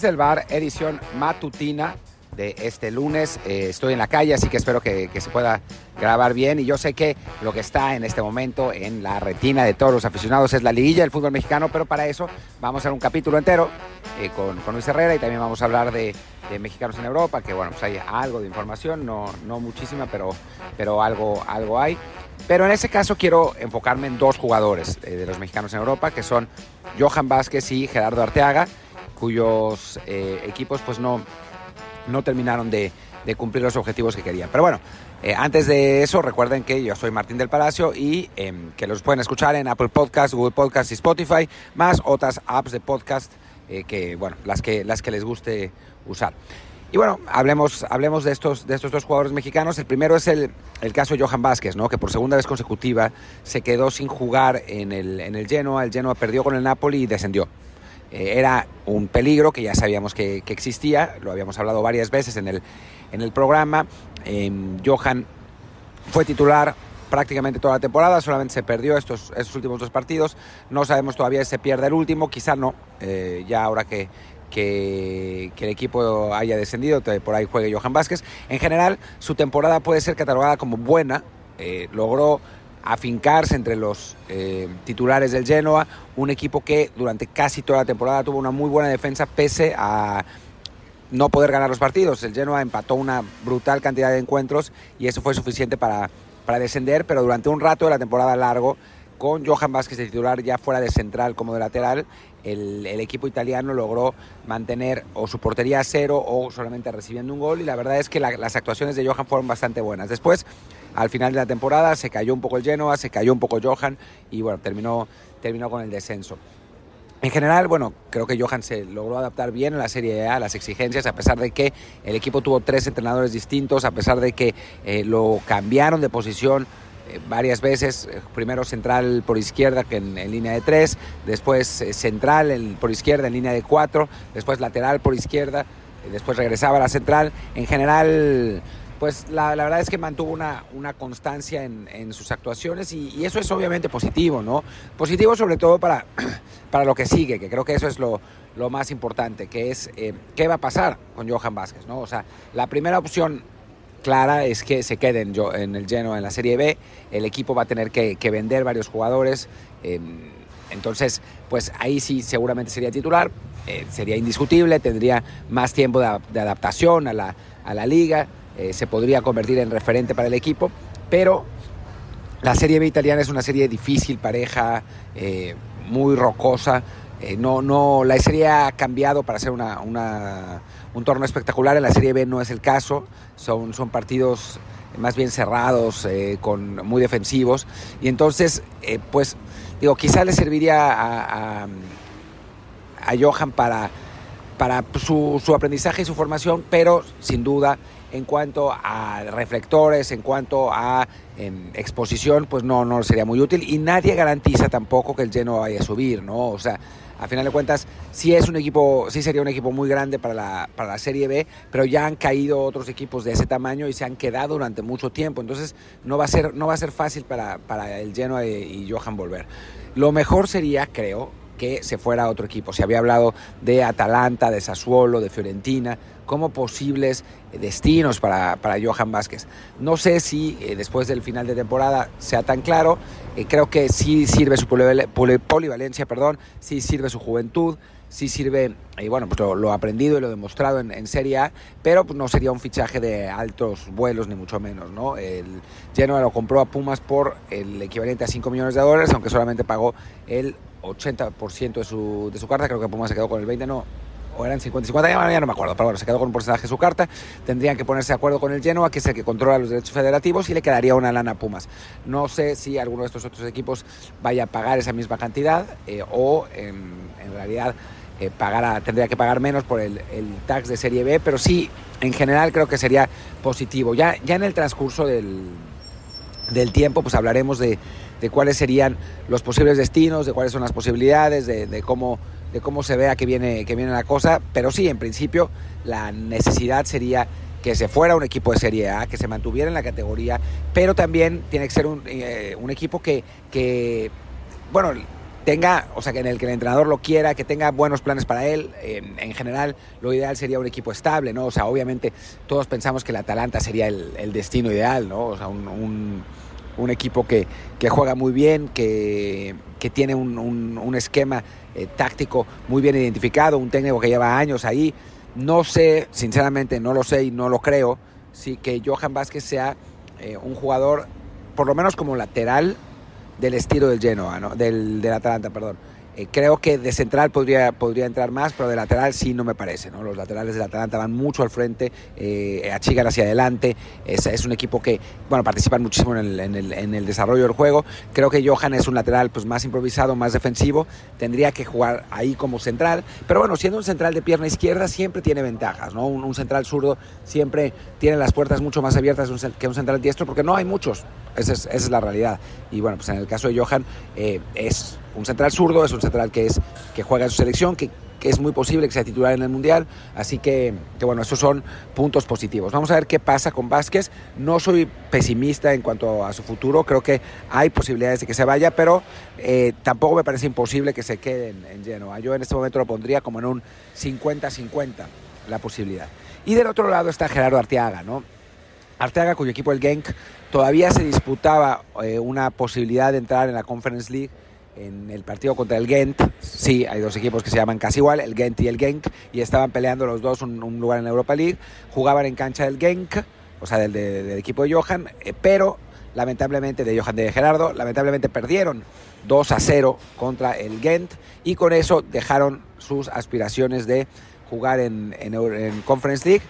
Desde el bar, edición matutina de este lunes. Eh, estoy en la calle, así que espero que, se pueda grabar bien. Y yo sé que lo que está en este momento en la retina de todos los aficionados es la liguilla del fútbol mexicano, pero para eso vamos a hacer un capítulo entero eh, con, con, Luis Herrera y también vamos a hablar de, mexicanos en Europa, que bueno, pues hay algo de información, no, no muchísima, pero, pero algo, algo hay. Pero en ese caso quiero enfocarme en dos jugadores eh, de los mexicanos en Europa, que son Johan Vázquez y Gerardo Arteaga cuyos eh, equipos pues no, no terminaron de, cumplir los objetivos que querían. Pero bueno, eh, antes de eso, recuerden que yo soy Martín del Palacio y em, que los pueden escuchar en Apple Podcasts, Google Podcasts y Spotify, más otras apps de podcast eh, que, bueno, las que, las que les guste usar. Y bueno, hablemos, hablemos de, estos, de estos dos jugadores mexicanos. El primero es el, el caso de Johan Vázquez, ¿no? que por segunda vez consecutiva se quedó sin jugar en el, en el Genoa. El Genoa perdió con el Napoli y descendió. Eh, era un peligro que ya sabíamos que, existía, lo habíamos hablado varias veces en el, en el programa. Em, Johan fue titular prácticamente toda la temporada, solamente se perdió estos, estos últimos dos partidos. No sabemos todavía si se pierde el último, quizá no, eh, ya ahora que, que, el equipo haya descendido, por ahí juegue Johan Vázquez. En general, su temporada puede ser catalogada como buena. Eh, logró afincarse entre los eh, titulares del Genoa, un equipo que durante casi toda la temporada tuvo una muy buena defensa pese a no poder ganar los partidos. El Genoa empató una brutal cantidad de encuentros y eso fue suficiente para, para descender, pero durante un rato de la temporada largo, con Johan Vázquez de titular ya fuera de central como de lateral, el, equipo italiano logró mantener o su portería a cero o solamente recibiendo un gol y la verdad es que las actuaciones de Johan fueron bastante buenas. Después al final de la temporada se cayó un poco el Genoa, se cayó un poco Johan y bueno, terminó, terminó con el descenso. En general, bueno, creo que Johan se logró adaptar bien a la Serie A, a las exigencias, a pesar de que el equipo tuvo tres entrenadores distintos, a pesar de que eh, lo cambiaron de posición eh, varias veces, eh, primero central por izquierda que en, línea de tres, después central por izquierda en línea de cuatro, después lateral por izquierda, después regresaba a la central. En general, pues la, verdad es que mantuvo una, una constancia en, sus actuaciones y, eso es obviamente positivo, ¿no? Positivo sobre todo para, para lo que sigue, que creo que eso es lo, más importante, que es eh, qué va a pasar con Johan Vázquez, ¿no? O sea, la primera opción clara es que se quede en, en el Genoa en la Serie B, el equipo va a tener que, vender varios jugadores, em, entonces, pues ahí sí seguramente sería titular, eh, sería indiscutible, tendría más tiempo de, de adaptación a la, a la liga, eh, se podría convertir en referente para el equipo, pero la Serie B italiana es una serie difícil, pareja, eh, muy rocosa. Eh, no, no, la serie ha cambiado para ser una, un torneo espectacular. En la Serie B no es el caso. Son, son partidos más bien cerrados, con, muy defensivos. Y entonces, pues, digo, quizá le serviría a, a, Johan para, para su aprendizaje y su formación, pero sin duda en cuanto a reflectores, en cuanto a em, exposición, pues no, no sería muy útil y nadie garantiza tampoco que el lleno vaya a subir, ¿no? O sea, a final de cuentas, sí es un equipo, sí sería un equipo muy grande para la, para la Serie B, pero ya han caído otros equipos de ese tamaño y se han quedado durante mucho tiempo. Entonces no va a ser, no va a ser fácil para, para el Genoa y Johan volver. Lo mejor sería, creo, que se fuera a otro equipo. Se había hablado de Atalanta, de Sassuolo, de Fiorentina, como posibles destinos para, para Johan Vázquez. No sé si eh, después del final de temporada sea tan claro, eh, creo que sí sirve su polivalencia, perdón, sí sirve su juventud, sí sirve, y bueno, pues lo, aprendido y lo demostrado en, Serie A, pero pues no sería un fichaje de altos vuelos, ni mucho menos, ¿no? El Genoa lo compró a Pumas por el equivalente a 5 millones de dólares, aunque solamente pagó el 80% de su, de su carta, creo que Pumas se quedó con el 20, no, o eran 50 50, ya, no me acuerdo, pero bueno, se quedó con un porcentaje de su carta, tendrían que ponerse de acuerdo con el Genoa, que es el que controla los derechos federativos, y le quedaría una lana a Pumas. No sé si alguno de estos otros equipos vaya a pagar esa misma cantidad eh, o en, realidad eh, tendría que pagar menos por el, el, tax de Serie B, pero sí, en general creo que sería positivo. Ya, ya en el transcurso del, del tiempo, pues hablaremos de de cuáles serían los posibles destinos, de cuáles son las posibilidades, de, cómo, de cómo se vea que viene, viene la cosa. Pero sí, en principio, la necesidad sería que se fuera un equipo de Serie A, que se mantuviera en la categoría, pero también tiene que ser un, eh, equipo que, que, bueno, tenga, o sea, que en el que el entrenador lo quiera, que tenga buenos planes para él. en general, lo ideal sería un equipo estable, ¿no? O sea, obviamente todos pensamos que el Atalanta sería el, destino ideal, ¿no? O sea, un, equipo que, juega muy bien, que, tiene un, esquema eh, táctico muy bien identificado, un técnico que lleva años ahí. No sé, sinceramente, no lo sé y no lo creo, sí que Johan Vázquez sea eh, un jugador, por lo menos como lateral, del estilo del Genoa, ¿no? del, del Atalanta, perdón. Eh, creo que de central podría, podría entrar más, pero de lateral sí no me parece. ¿no? Los laterales del Atalanta van mucho al frente, eh, achigan hacia adelante. Es, es, un equipo que bueno, participan muchísimo en el, en, el, en el, desarrollo del juego. Creo que Johan es un lateral pues, más improvisado, más defensivo. Tendría que jugar ahí como central. Pero bueno, siendo un central de pierna izquierda siempre tiene ventajas. ¿no? Un, central zurdo siempre tiene las puertas mucho más abiertas que un central diestro porque no hay muchos. Esa es, esa es la realidad. Y bueno, pues en el caso de Johan eh, es un central zurdo, es un central que, es, que juega en su selección, que, es muy posible que sea titular en el Mundial. Así que, que, bueno, esos son puntos positivos. Vamos a ver qué pasa con Vázquez. No soy pesimista en cuanto a su futuro, creo que hay posibilidades de que se vaya, pero eh, tampoco me parece imposible que se quede en, en Genoa. Yo en este momento lo pondría como en un 50-50 la posibilidad. Y del otro lado está Gerardo Arteaga, ¿no? Arteaga, cuyo equipo el Genk todavía se disputaba eh, una posibilidad de entrar en la Conference League en el partido contra el Gent, sí, hay dos equipos que se llaman casi igual, el Gent y el Genk, y estaban peleando los dos un, lugar en la Europa League, jugaban en cancha del Genk, o sea, del, equipo de Johan, eh, pero lamentablemente, de Johan de Gerardo, lamentablemente perdieron 2 a 0 contra el Gent, y con eso dejaron sus aspiraciones de jugar en, en Conference League,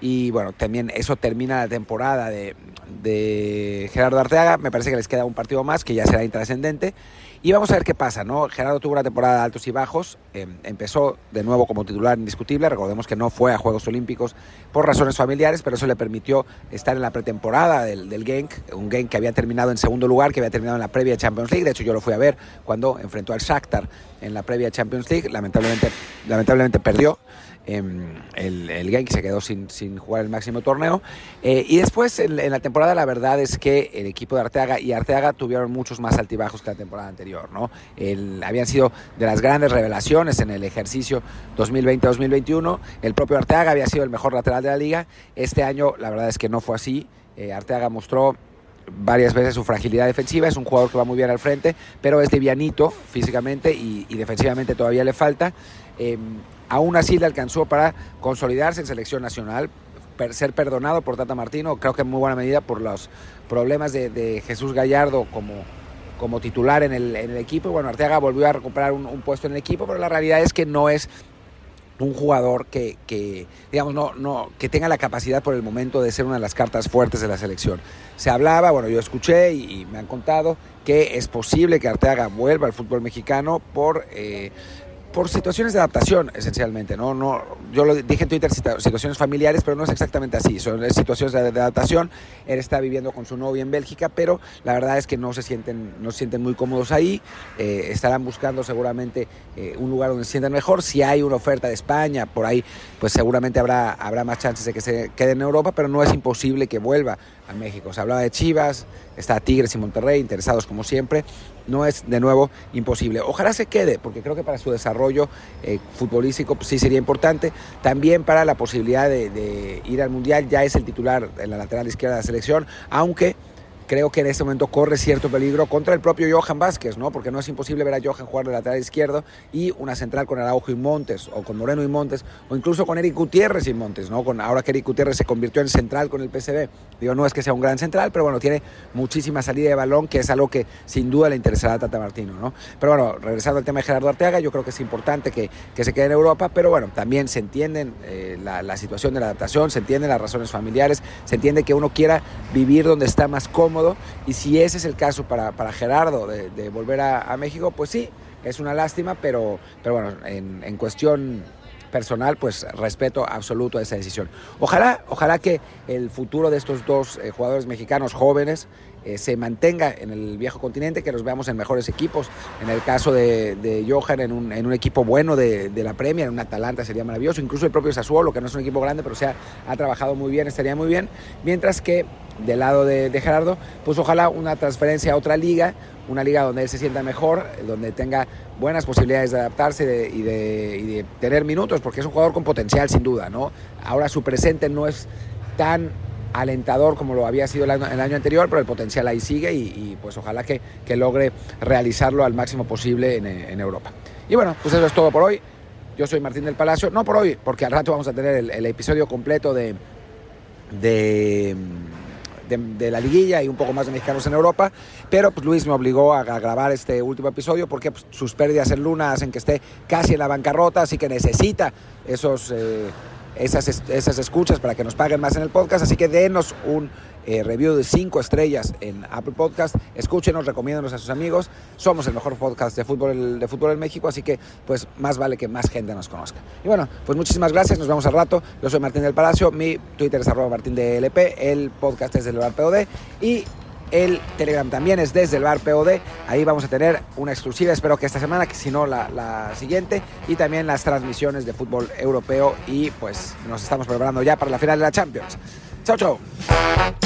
y bueno, también eso termina la temporada de, de Gerardo Arteaga, me parece que les queda un partido más que ya será intrascendente. Y vamos a ver qué pasa, ¿no? Gerardo tuvo una temporada de altos y bajos, em, empezó de nuevo como titular indiscutible, recordemos que no fue a Juegos Olímpicos por razones familiares, pero eso le permitió estar en la pretemporada del, del Genk, un Genk que había terminado en segundo lugar, que había terminado en la previa Champions League, de hecho yo lo fui a ver cuando enfrentó al Shakhtar en la previa Champions League, lamentablemente, lamentablemente perdió, el, el Genk se quedó sin, jugar el máximo torneo. Eh, y después en, la temporada la verdad es que el equipo de Arteaga y Arteaga tuvieron muchos más altibajos que la temporada anterior. ¿no? Habían sido de las grandes revelaciones en el ejercicio 2020-2021. El propio Arteaga había sido el mejor lateral de la liga. Este año la verdad es que no fue así. Eh, Arteaga mostró varias veces su fragilidad defensiva, es un jugador que va muy bien al frente, pero es livianito físicamente y, defensivamente todavía le falta. Em, Aún así le alcanzó para consolidarse en selección nacional, ser perdonado por Tata Martino, creo que en muy buena medida por los problemas de, Jesús Gallardo como, como titular en el, equipo. Bueno, Arteaga volvió a recuperar un, puesto en el equipo, pero la realidad es que no es un jugador que, que, digamos, no, no, que tenga la capacidad por el momento de ser una de las cartas fuertes de la selección. Se hablaba, bueno, yo escuché y, me han contado que es posible que Arteaga vuelva al fútbol mexicano por... Eh, por situaciones de adaptación, esencialmente. ¿no? No, yo lo dije en Twitter, situaciones familiares, pero no es exactamente así. Son situaciones de, adaptación. Él está viviendo con su novia en Bélgica, pero la verdad es que no se sienten, no sienten muy cómodos ahí. Eh, estarán buscando seguramente eh, un lugar donde se sientan mejor. Si hay una oferta de España, por ahí, pues seguramente habrá, habrá más chances de que se quede en Europa, pero no es imposible que vuelva a México. Se hablaba de Chivas, está Tigres y Monterrey, interesados como siempre no es de nuevo imposible. Ojalá se quede, porque creo que para su desarrollo eh, futbolístico pues, sí sería importante. También para la posibilidad de, de ir al Mundial, ya es el titular en la lateral izquierda de la selección, aunque creo que en este momento corre cierto peligro contra el propio Johan Vázquez, ¿no? Porque no es imposible ver a Johan jugar de lateral izquierdo y una central con Araujo y Montes, o con Moreno y Montes, o incluso con Eric Gutiérrez y Montes, ¿no? Con, ahora que Eric Gutiérrez se convirtió en central con el PCB. Digo, no es que sea un gran central, pero bueno, tiene muchísima salida de balón, que es algo que sin duda le interesará a Tata Martino, ¿no? Pero bueno, regresando al tema de Gerardo Arteaga, yo creo que es importante que, que se quede en Europa, pero bueno, también se entienden eh, la, situación de la adaptación, se entienden las razones familiares, se entiende que uno quiera vivir donde está más cómodo y si ese es el caso para, para Gerardo de, volver a, México, pues sí, es una lástima, pero, pero bueno, en, en cuestión personal, pues respeto absoluto a esa decisión. Ojalá, ojalá que el futuro de estos dos eh, jugadores mexicanos jóvenes eh, se mantenga en el viejo continente, que los veamos en mejores equipos. En el caso de, de Johan, en un, en un, equipo bueno de, de, la Premier, en un Atalanta sería maravilloso. Incluso el propio Sassuolo, que no es un equipo grande, pero se ha, trabajado muy bien, estaría muy bien. Mientras que del lado de, de, Gerardo, pues ojalá una transferencia a otra liga, una liga donde él se sienta mejor, donde tenga buenas posibilidades de adaptarse y, de, y, de, tener minutos, porque es un jugador con potencial sin duda, ¿no? Ahora su presente no es tan alentador como lo había sido el año, anterior, pero el potencial ahí sigue y, pues ojalá que, logre realizarlo al máximo posible en, Europa. Y bueno, pues eso es todo por hoy. Yo soy Martín del Palacio, no por hoy, porque al rato vamos a tener el, episodio completo de, de la liguilla y un poco más de mexicanos en Europa, pero pues Luis me obligó a, a grabar este último episodio porque pues, sus pérdidas en Luna hacen que esté casi en la bancarrota, así que necesita esos, eh, esas, esas escuchas para que nos paguen más en el podcast, así que denos un eh, review de 5 estrellas en Apple Podcast. Escúchenos, recomiéndanos a sus amigos. Somos el mejor podcast de fútbol, de fútbol en México, así que pues más vale que más gente nos conozca. Y bueno, pues muchísimas gracias, nos vemos al rato. Yo soy Martín del Palacio, mi Twitter es arroba Martín el podcast es del Bar POD y el Telegram también es desde el bar POD. Ahí vamos a tener una exclusiva, espero que esta semana, que si no la, siguiente. Y también las transmisiones de fútbol europeo. Y pues nos estamos preparando ya para la final de la Champions. Chao, chao.